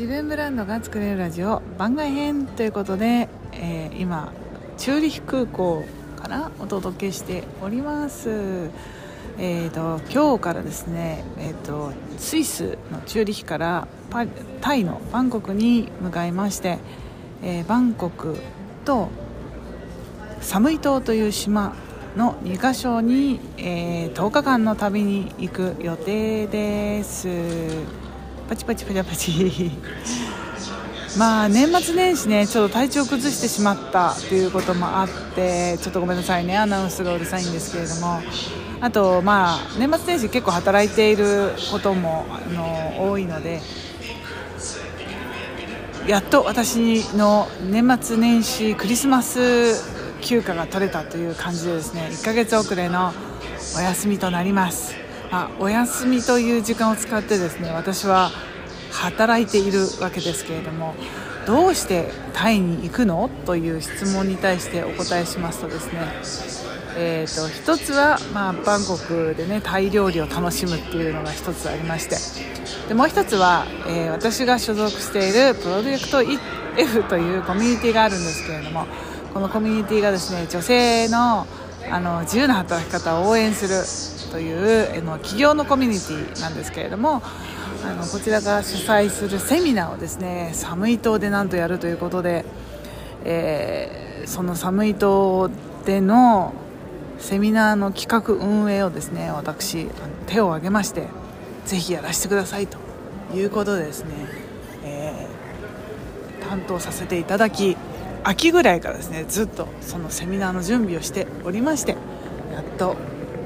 自分ブランドが作れるラジオ番外編ということで、えー、今チューリヒ空港からお届けしております。えーと、今日からですね、えーと、スイスのチューリヒからタイのバンコクに向かいまして、えー、バンコクとサムイ島という島の2カ所に、えー、10日間の旅に行く予定です。パチパチパチパチ。まあ年末年始ねちょっと体調崩してしまったということもあってちょっとごめんなさいねアナウンスがうるさいんですけれども。あとまあ年末年始結構働いていることもあの多いのでやっと私の年末年始クリスマス休暇が取れたという感じでですね1ヶ月遅れのお休みとなります、まあ、お休みという時間を使ってですね私は働いているわけですけれどもどうしてタイに行くのという質問に対してお答えしますとですねえーと、一つは、まあ、バンコクでねタイ料理を楽しむっていうのが一つありましてでもう一つは、えー、私が所属しているプロジェクト F というコミュニティがあるんですけれどもこのコミュニティがですね女性のあの自由な働き方を応援するというあの企業のコミュニティなんですけれどもあのこちらが主催するセミナーをですね寒い島でなんとやるということで、えー、その寒い島でのセミナーの企画運営をですね私手を挙げましてぜひやらせてくださいということでですね、えー、担当させていただき秋ぐらいからですねずっとそのセミナーの準備をしておりましてやっと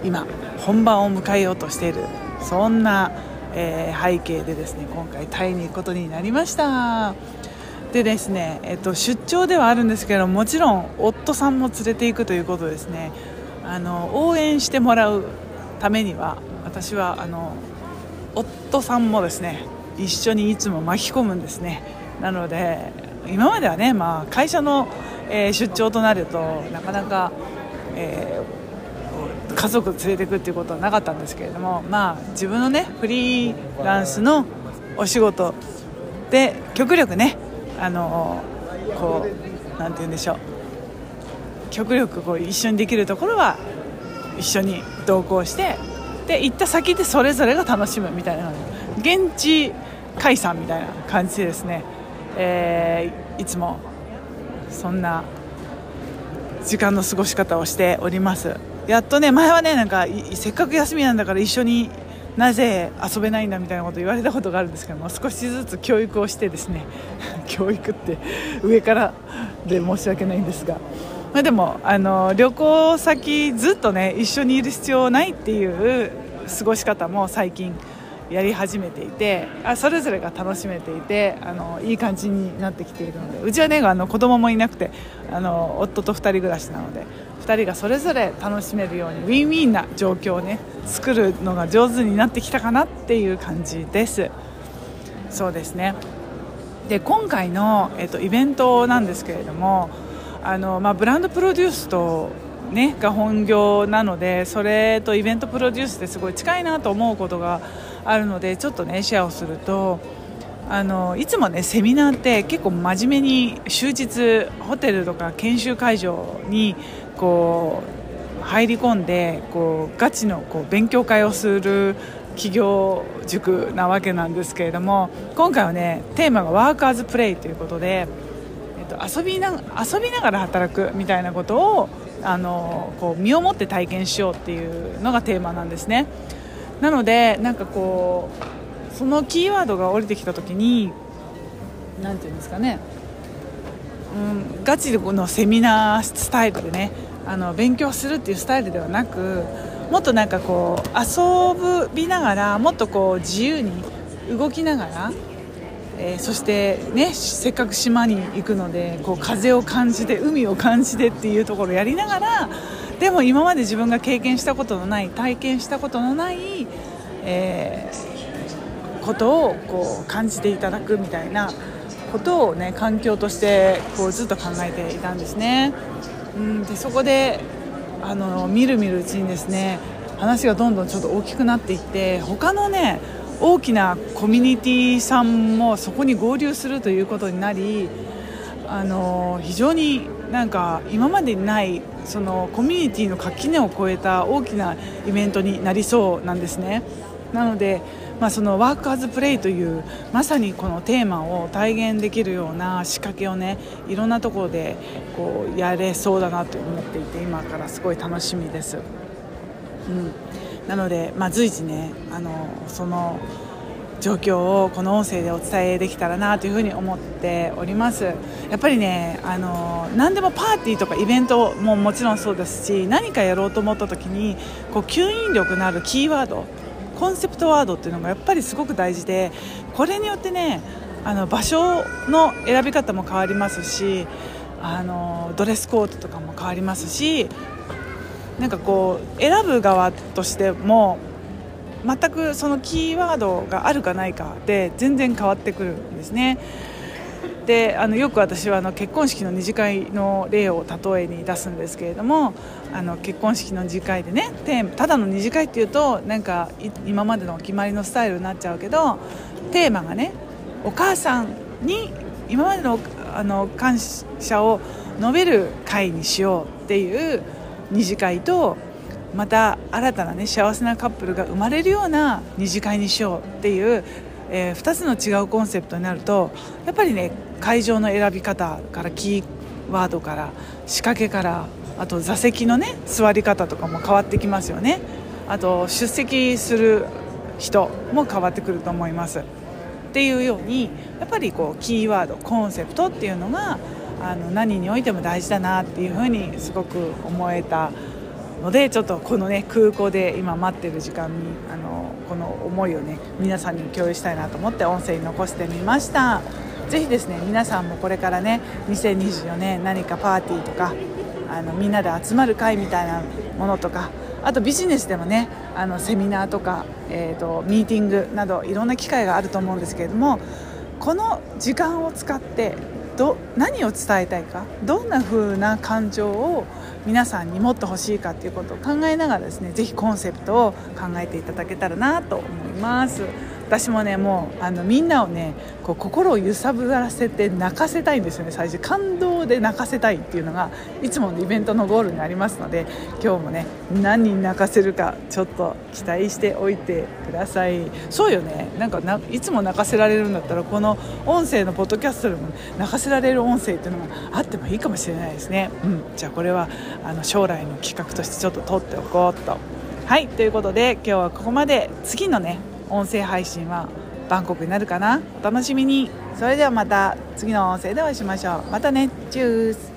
今本番を迎えようとしているそんな、えー、背景でですね今回タイに行くことになりました。でですね、えっと、出張ではあるんですけどもちろん夫さんも連れていくということですね。あの応援してもらうためには私はあの夫さんもですね一緒にいつも巻き込むんですね。なので今まではね、まあ、会社の、えー、出張となるとなかなか、えー、家族連れていくっていうことはなかったんですけれども、まあ、自分のねフリーランスのお仕事で極力ねあのこうなんて言うんでしょう。極力こう一緒にできるところは一緒に同行してで行った先でそれぞれが楽しむみたいな現地解散みたいな感じでですね。えー、いつもそんな時間の過ごし方をしております。やっとね前はねなんかせっかく休みなんだから一緒になぜ遊べないんだみたいなこと言われたことがあるんですけども少しずつ教育をしてですね 教育って上からで申し訳ないんですが、まあ、でもあの旅行先ずっとね一緒にいる必要ないっていう過ごし方も最近やり始めていてあそれぞれが楽しめていてあのいい感じになってきているのでうちはねあの子供もいなくてあの夫と2人暮らしなので2人がそれぞれ楽しめるようにウィンウィンな状況をね作るのが上手になってきたかなっていう感じです。そうですね。で今回の、えっと、イベントなんですけれどもあの、まあ、ブランドプロデュースとね、が本業なのでそれとイベントプロデュースってすごい近いなと思うことがあるのでちょっとねシェアをするとあのいつもねセミナーって結構真面目に終日ホテルとか研修会場にこう入り込んでこうガチのこう勉強会をする企業塾なわけなんですけれども今回はねテーマがワーカーズプレイということで、えっと、遊びな遊びながら働くみたいなことをあのこう身をもって体験しようっていうのがテーマなんですね。なのでなんかこうそのキーワードが降りてきた時に何て言うんですかね、うん、ガチのセミナースタイルでねあの勉強するっていうスタイルではなくもっとなんかこう遊びながらもっとこう自由に動きながら、えー、そしてねせっかく島に行くのでこう風を感じて海を感じてっていうところをやりながらでも今まで自分が経験したことのない体験したことのない、えー、ことをこう感じていただくみたいなことを、ね、環境としてこうずっと考えていたんですね。うん、でそこであのみるみるうちにですね話がどんどんちょっと大きくなっていって他のね大きなコミュニティさんもそこに合流するということになりあの非常になんか今までにないそのコミュニティの垣根を越えた大きなイベントになりそうなんですね。なので、まあ、そのワークアズプレイというまさにこのテーマを体現できるような仕掛けをねいろんなところでこうやれそうだなと思っていて今からすごい楽しみです。うん、なので、まあ、随時ねあのその状況をこの音声でお伝えできたらなというふうに思っております。やっぱりねあの何でもパーティーとかイベントももちろんそうですし何かやろうと思った時にこう吸引力のあるキーワードコンセプトワードっていうのがやっぱりすごく大事でこれによってねあの場所の選び方も変わりますしあのドレスコードとかも変わりますしなんかこう選ぶ側としても全くそのキーワードがあるかないかで全然変わってくるんですね。であのよく私はあの結婚式の二次会の例を例えに出すんですけれどもあの結婚式の二次会でねテーマただの二次会っていうとなんか今までの決まりのスタイルになっちゃうけどテーマがねお母さんに今までのあの感謝を述べる会にしようっていう二次会とまた新たなね幸せなカップルが生まれるような二次会にしようっていう、えー、2つの違うコンセプトになるとやっぱりね会場の選び方からキーワードから仕掛けからあと座席のね座り方とかも変わってきますよね。あと出席する人も変わってくると思います。っていうようにやっぱりこうキーワードコンセプトっていうのがあの何においても大事だなっていうふうにすごく思えたのでちょっとこのね空港で今待ってる時間にあのこの思いをね皆さんに共有したいなと思って音声に残してみました。ぜひですね皆さんもこれからね2024年何かパーティーとかあのみんなで集まる会みたいなものとかあとビジネスでもねあのセミナーとか、えーと、とミーティングなどいろんな機会があると思うんですけれどもこの時間を使ってど何を伝えたいかどんな風な感情を皆さんに持ってほしいかっていうことを考えながらですね是非コンセプトを考えていただけたらなと思います。私もねもうあのみんなをねこう心を揺さぶらせて泣かせたいんですよね。最初感動で泣かせたいっていうのがいつものイベントのゴールにありますので今日もね何人泣かせるかちょっと期待しておいてください。そうよね。なんかいつも泣かせられるんだったらこの音声のポッドキャストでも泣かせられる音声っていうのがあってもいいかもしれないですね、うん、じゃあこれはあの将来の企画としてちょっと取っておこうと。はい。ということで今日はここまで。次のね音声配信はバンコクになるかな？お楽しみに。それではまた次の音声でお会いしましょう。またね。チュース。